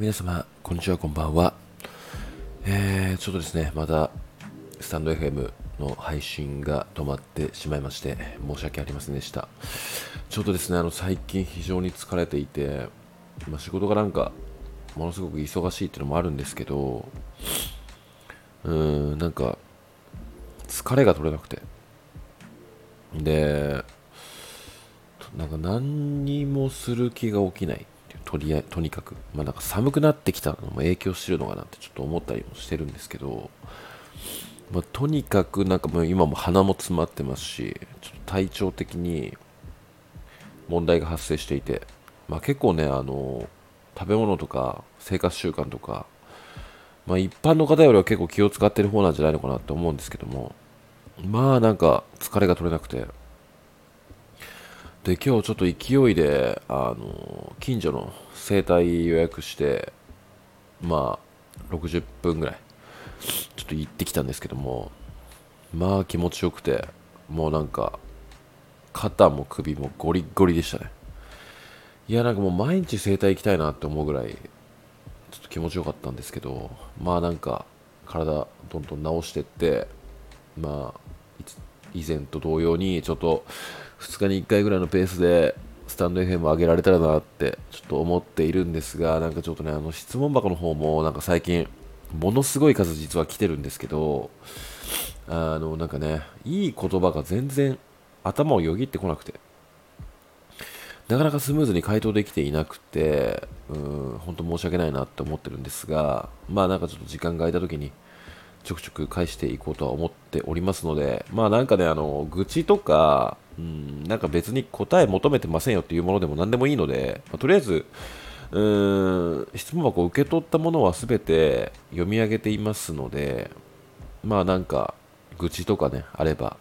皆様、こんにちは、こんばんは。えー、ちょっとですね、また、スタンド FM の配信が止まってしまいまして、申し訳ありませんでした。ちょっとですね、あの、最近非常に疲れていて、まあ、仕事がなんか、ものすごく忙しいっていうのもあるんですけど、うーん、なんか、疲れが取れなくて。で、なんか何にもする気が起きないとりあえとにかく、まあ、なんか寒くなってきたのも影響してるのかなってちょっと思ったりもしてるんですけど、まあ、とにかくなんかもう今も鼻も詰まってますしちょっと体調的に問題が発生していて、まあ、結構ねあの食べ物とか生活習慣とか、まあ、一般の方よりは結構気を使ってる方なんじゃないのかなって思うんですけどもまあなんか疲れが取れなくてで今日ちょっと勢いであの近所の整体予約してまあ60分ぐらいちょっと行ってきたんですけどもまあ気持ちよくてもうなんか肩も首もゴリゴリでしたね。いやなんかもう毎日整体行きたいなって思うぐらいちょっと気持ちよかったんですけどまあなんか体どんどん直してってまあ以前と同様にちょっと2日に1回ぐらいのペースでスタンド FM 上げられたらなってちょっと思っているんですがなんかちょっとねあの質問箱の方もなんか最近ものすごい数実は来てるんですけどあのなんかねいい言葉が全然頭をよぎってこなくてなかなかスムーズに回答できていなくてうん本当申し訳ないなって思ってるんですがまあなんかちょっと時間が空いた時にちょくちょく返していこうとは思っておりますのでまあなんかねあの愚痴とかうん、なんか別に答え求めてませんよっていうものでも何でもいいので、まあ、とりあえず、うーん、質問箱を受け取ったものは全て読み上げていますので、まあなんか、愚痴とかね、あれば、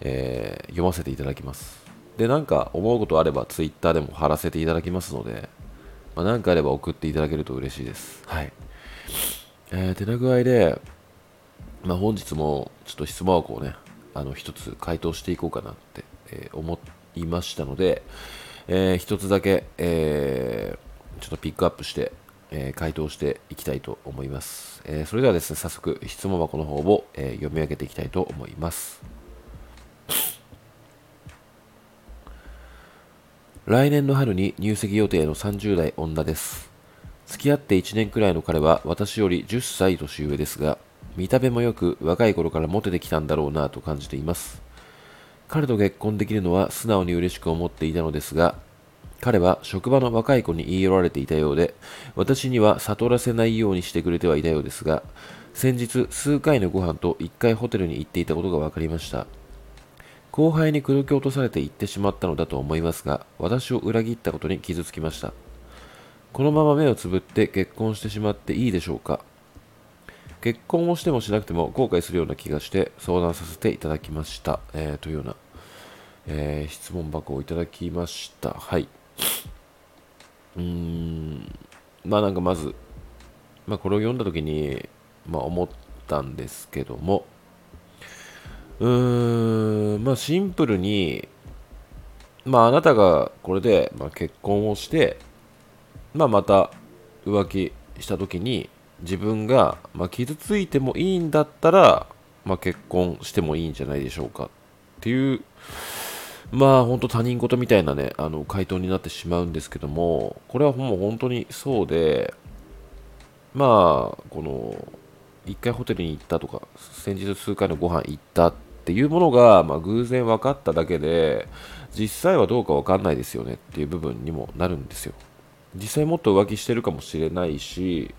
えー、読ませていただきます。で、なんか思うことあれば、ツイッターでも貼らせていただきますので、まあ、なんかあれば送っていただけると嬉しいです。はい。えー、てな具合で、まあ、本日もちょっと質問箱をね、あの一つ回答していこうかなって、え、思いましたので、えー、一つだけ、えー、ちょっとピックアップして、えー、回答していきたいと思います、え、それではですね早速質問箱の方を、え、読み上げていきたいと思います。来年の春に入籍予定の30代女です。付き合って1年くらいの彼は私より10歳年上ですが見た目もよく若い頃からモテてきたんだろうなと感じています。彼と結婚できるのは素直に嬉しく思っていたのですが彼は職場の若い子に言い寄られていたようで私には悟らせないようにしてくれてはいたようですが先日数回のご飯と1回ホテルに行っていたことが分かりました。後輩に口説き落とされて行ってしまったのだと思いますが私を裏切ったことに傷つきました。このまま目をつぶって結婚してしまっていいでしょうか？結婚をしてもしなくても後悔するような気がして相談させていただきました。えー、というような、えー、質問箱をいただきました。はい。うん、まあなんかまず、まあこれを読んだ時に、まあ思ったんですけども、うーん、まあシンプルに、まああなたがこれで、まあ、結婚をして、まあまた浮気した時に、自分が、まあ、傷ついてもいいんだったら、まあ、結婚してもいいんじゃないでしょうか。っていうまあ本当他人事みたいなねあの回答になってしまうんですけどもこれはもう本当にそうでまあこの1回ホテルに行ったとか先日数回のご飯行ったっていうものが、まあ、偶然分かっただけで実際はどうか分かんないですよねっていう部分にもなるんですよ。実際もっと浮気してるかもしれないし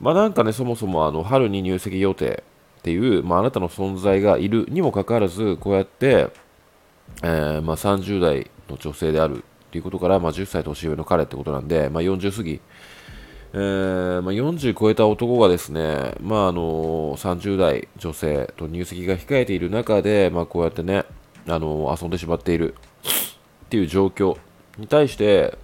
まあなんかね、そもそもあの春に入籍予定っていう、まあ、あなたの存在がいるにもかかわらず、こうやって、えー、まあ、30代の女性であるっていうことから、まあ、10歳年上の彼ってことなんで、まあ、40過ぎ、えーまあ、40超えた男がですね、まああの30代女性と入籍が控えている中で、まあ、こうやってね、あの遊んでしまっているっていう状況に対して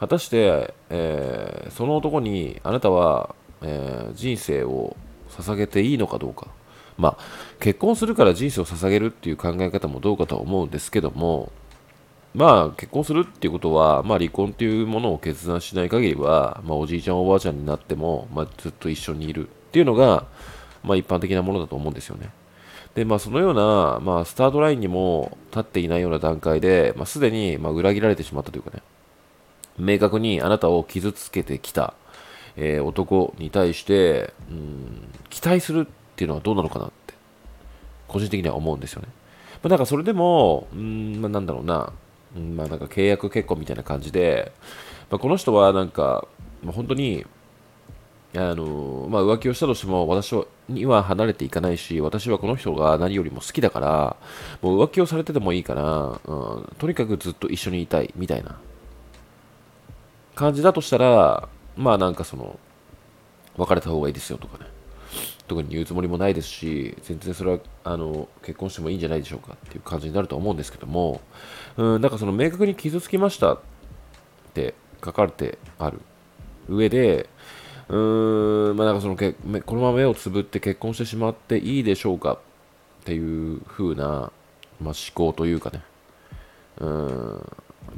果たして、えー、その男にあなたはえー、人生を捧げていいのかどうか。まあ、結婚するから人生を捧げるっていう考え方もどうかとは思うんですけども、まあ結婚するっていうことは、まあ、離婚っていうものを決断しない限りは、まあ、おじいちゃんおばあちゃんになっても、まあ、ずっと一緒にいるっていうのが、まあ、一般的なものだと思うんですよね。で、まあ、そのような、まあ、スタートラインにも立っていないような段階で、まあ、すでに、まあ、裏切られてしまったというかね、明確にあなたを傷つけてきた、えー、男に対して、うん、期待するっていうのはどうなのかなって、個人的には思うんですよね。まあ、なんかそれでも、うん、まあ、なんだろうな、うん、まあ、なんか契約結婚みたいな感じで、まあ、この人はなんか、まあ、本当に、あのまあ、浮気をしたとしても私には離れていかないし私はこの人が何よりも好きだからもう浮気をされててもいいから、うん、とにかくずっと一緒にいたいみたいな感じだとしたらまあなんかその別れた方がいいですよとかね。特に言うつもりもないですし全然それはあの結婚してもいいんじゃないでしょうかっていう感じになると思うんですけども。うんなんかその明確に傷つきましたって書かれてある上でうーん、まあなんかそのけ、このまま目をつぶって結婚してしまっていいでしょうかっていう風な、まあ、思考というかね、うーん、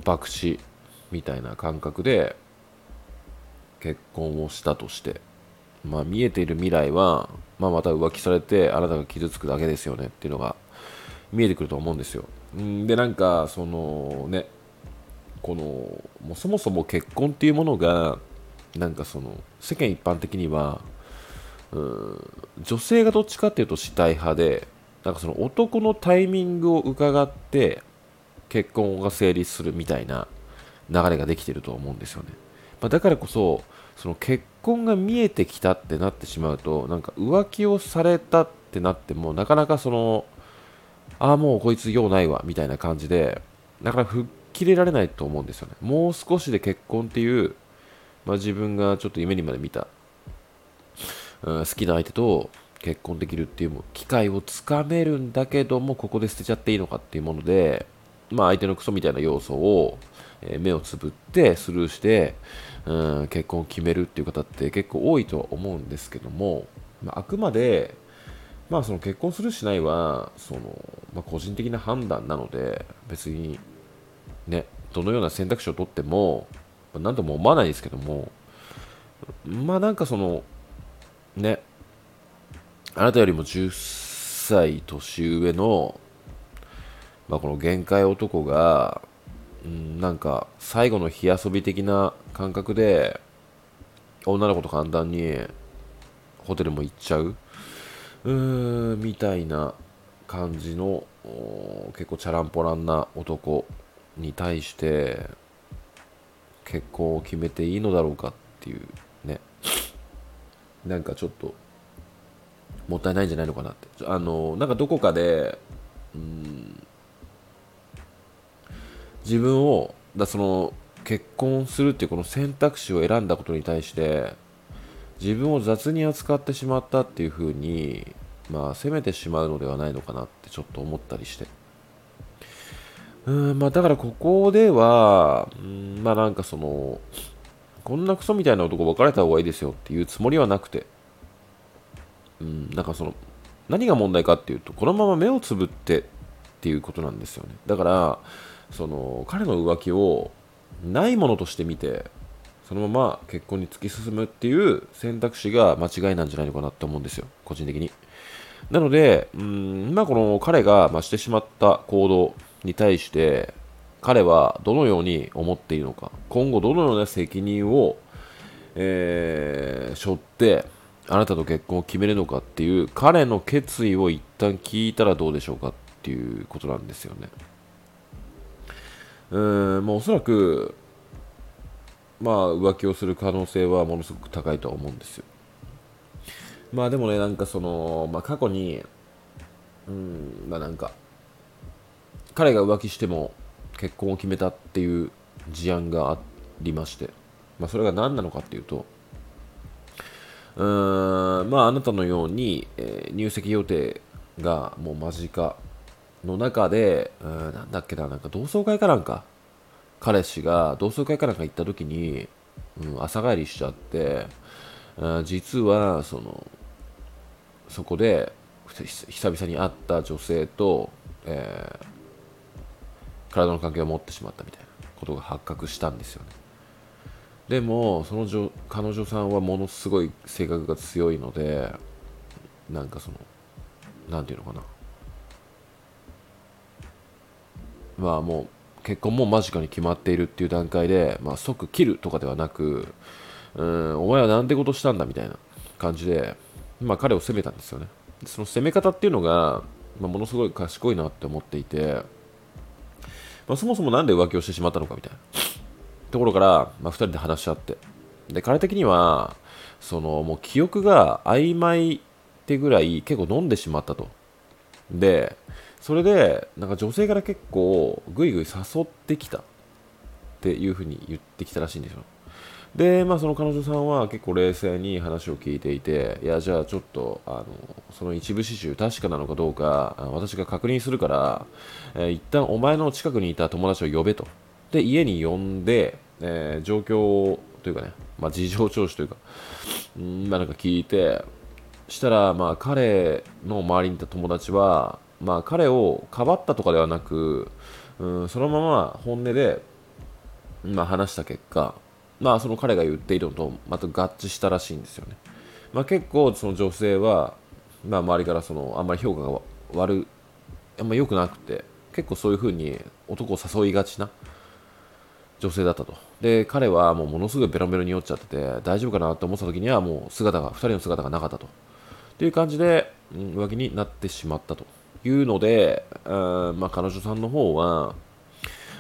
爆死みたいな感覚で結婚をしたとして、まあ見えている未来は、まあまた浮気されてあなたが傷つくだけですよね。っていうのが見えてくると思うんですよ。んで、なんか、そのね、この、もうそもそも結婚っていうものが、なんかその世間一般的にはうん女性がどっちかっていうと死体派でなんかその男のタイミングを伺って結婚が成立するみたいな流れができてると思うんですよね、まあ、だからこそその結婚が見えてきたってなってしまうとなんか浮気をされたってなってもなかなかそのああもうこいつ用ないわみたいな感じでなかなか吹っ切れられないと思うんですよね。もう少しで結婚っていうまあ、自分がちょっと夢にまで見た、うん、好きな相手と結婚できるっていう機会をつかめるんだけどもここで捨てちゃっていいのかっていうもので、まあ、相手のクソみたいな要素を、えー、目をつぶってスルーして、うん、結婚を決めるっていう方って結構多いとは思うんですけども、まあ、あくまでまあその結婚するしないはその、まあ、個人的な判断なので別にねどのような選択肢を取っても何とも思わないですけどもまあなんかそのねあなたよりも10歳年上の、まあ、この限界男が、うん、なんか最後の火遊び的な感覚で女の子と簡単にホテルも行っちゃう。うーんみたいな感じの結構チャランポランな男に対して結婚を決めていいのだろうかっていうね。なんかちょっともったいないんじゃないのかなって。あのなんかどこかでうん自分をだその結婚するっていうこの選択肢を選んだことに対して自分を雑に扱ってしまったっていうふうにまあ責めてしまうのではないのかなってちょっと思ったりしてうんまあだからここでは、うんまあなんかその、こんなクソみたいな男別れた方がいいですよっていうつもりはなくて、うん、なんかその、何が問題かっていうと、このまま目をつぶってっていうことなんですよね。だから、その、彼の浮気をないものとして見て、そのまま結婚に突き進むっていう選択肢が間違いなんじゃないのかなって思うんですよ、個人的に。なので、うん、まあこの彼が、ましてしまった行動、に対して彼はどのように思っているのか今後どのような責任を、えー、背負ってあなたと結婚を決めるのかっていう彼の決意を一旦聞いたらどうでしょうかっていうことなんですよね。うんもうおそらくまあ浮気をする可能性はものすごく高いと思うんですよ。まあでもねなんかその、まあ、過去にうんまあなんか彼が浮気しても結婚を決めたっていう事案がありまして、まあ、それが何なのかっていうとうーんまああなたのように、えー、入籍予定がもう間近の中でうんなんだっけななんか同窓会かなんか。彼氏が同窓会かなんか行った時に、うん、朝帰りしちゃって実はそのそこで久々に会った女性と、えー体の関係を持ってしまったみたいなことが発覚したんですよね。でもその女彼女さんはものすごい性格が強いのでなんかそのなんていうのかな。まあもう結婚も間近に決まっているっていう段階で、まあ、即切るとかではなくうんお前はなんてことしたんだみたいな感じで、まあ、彼を責めたんですよね。その責め方っていうのが、まあ、ものすごい賢いなって思っていて、まあ、そもそもなんで浮気をしてしまったのかみたいな。ところから、まあ、2人で話し合って。で彼的にはそのもう記憶が曖昧ってぐらい結構飲んでしまったと。でそれでなんか女性から結構ぐいぐい誘ってきたっていうふうに言ってきたらしいんですよで、まあ、その彼女さんは結構冷静に話を聞いていて、いや、じゃあちょっと、あの、その一部始終確かなのかどうか、私が確認するから、えー、一旦お前の近くにいた友達を呼べと。で、家に呼んで、えー、状況というかね、まあ、事情聴取というか、うんまあ、なんか聞いて、したら、まあ、彼の周りにいた友達は、まあ、彼をかばったとかではなく、うん、そのまま本音で、まあ、話した結果、まあ、その彼が言っているのとまた合致したらしいんですよね。まあ、結構その女性は、まあ、周りからそのあんまり評価が悪あんま良くなくて結構そういう風に男を誘いがちな女性だったと。で、彼はもうものすごいベロベロに酔っちゃってて大丈夫かなと思った時にはもう姿が、2人の姿がなかったと。っていう感じで、ん、浮気になってしまったというので、あまあ、彼女さんの方は、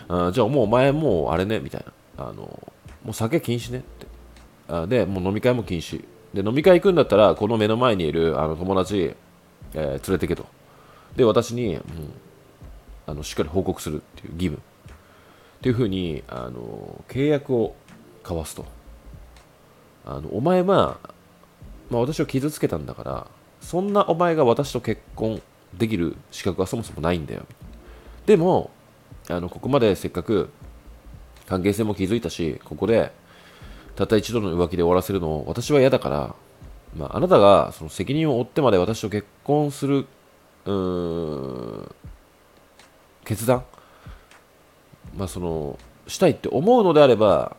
あじゃあもうお前もうあれねみたいな。あのもう酒禁止ねって。あでもう飲み会も禁止。で飲み会行くんだったらこの目の前にいるあの友達、えー、連れてけと。で私に、うん、あのしっかり報告するっていう義務。っていうふうにあの契約を交わすと。あのお前は、まあ、私を傷つけたんだからそんなお前が私と結婚できる資格はそもそもないんだよ。でもあのここまでせっかく関係性も築いたし、ここでたった一度の浮気で終わらせるのを私は嫌だから、まあ、あなたがその責任を負ってまで私と結婚するうーん決断、まあ、そのしたいって思うのであれば、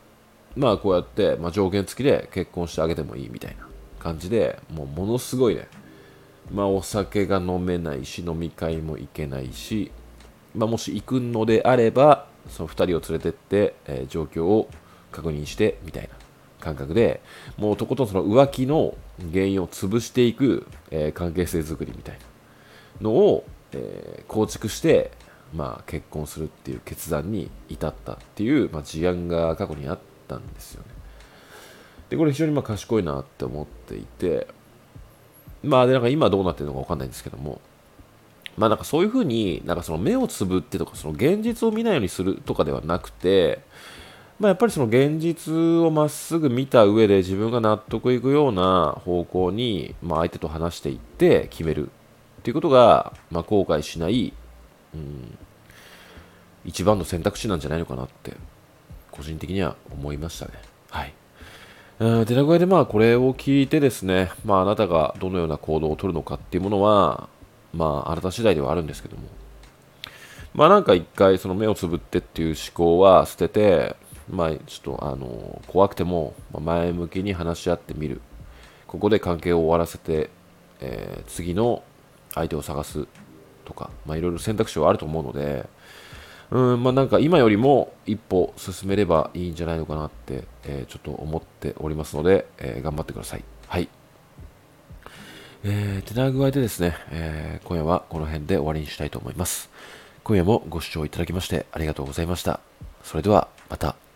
まあ、こうやって、まあ、条件付きで結婚してあげてもいいみたいな感じでもうものすごいね、まあ、お酒が飲めないし飲み会も行けないし、まあ、もし行くのであればその2人を連れてって、えー、状況を確認してみたいな感覚でもうとことんその浮気の原因を潰していく、えー、関係性づくりみたいなのを、えー、構築して、まあ、結婚するっていう決断に至ったっていう、まあ、事案が過去にあったんですよね。でこれ非常にま賢いなって思っていてまあでなんか今どうなってるのか分かんないんですけどもまあなんかそういうふうになんかその目をつぶってとかその現実を見ないようにするとかではなくて、まあ、やっぱりその現実をまっすぐ見た上で自分が納得いくような方向に、まあ、相手と話していって決めるっていうことが、まあ、後悔しない、うん、一番の選択肢なんじゃないのかなって個人的には思いましたね。はい。デラ具合でまあこれを聞いてですね、まあ、あなたがどのような行動をとるのかっていうものは、まあ、あなた次第ではあるんですけども、まあなんか一回その目をつぶってっていう思考は捨てて、まあちょっとあの、怖くても前向きに話し合ってみる。ここで関係を終わらせて、えー、次の相手を探すとか、まあいろいろ選択肢はあると思うので、うん、まあなんか今よりも一歩進めればいいんじゃないのかなって、えー、ちょっと思っておりますので、えー、頑張ってください。はい。えー、てな具合でですね、えー、今夜はこの辺で終わりにしたいと思います。今夜もご視聴いただきましてありがとうございました。それではまた。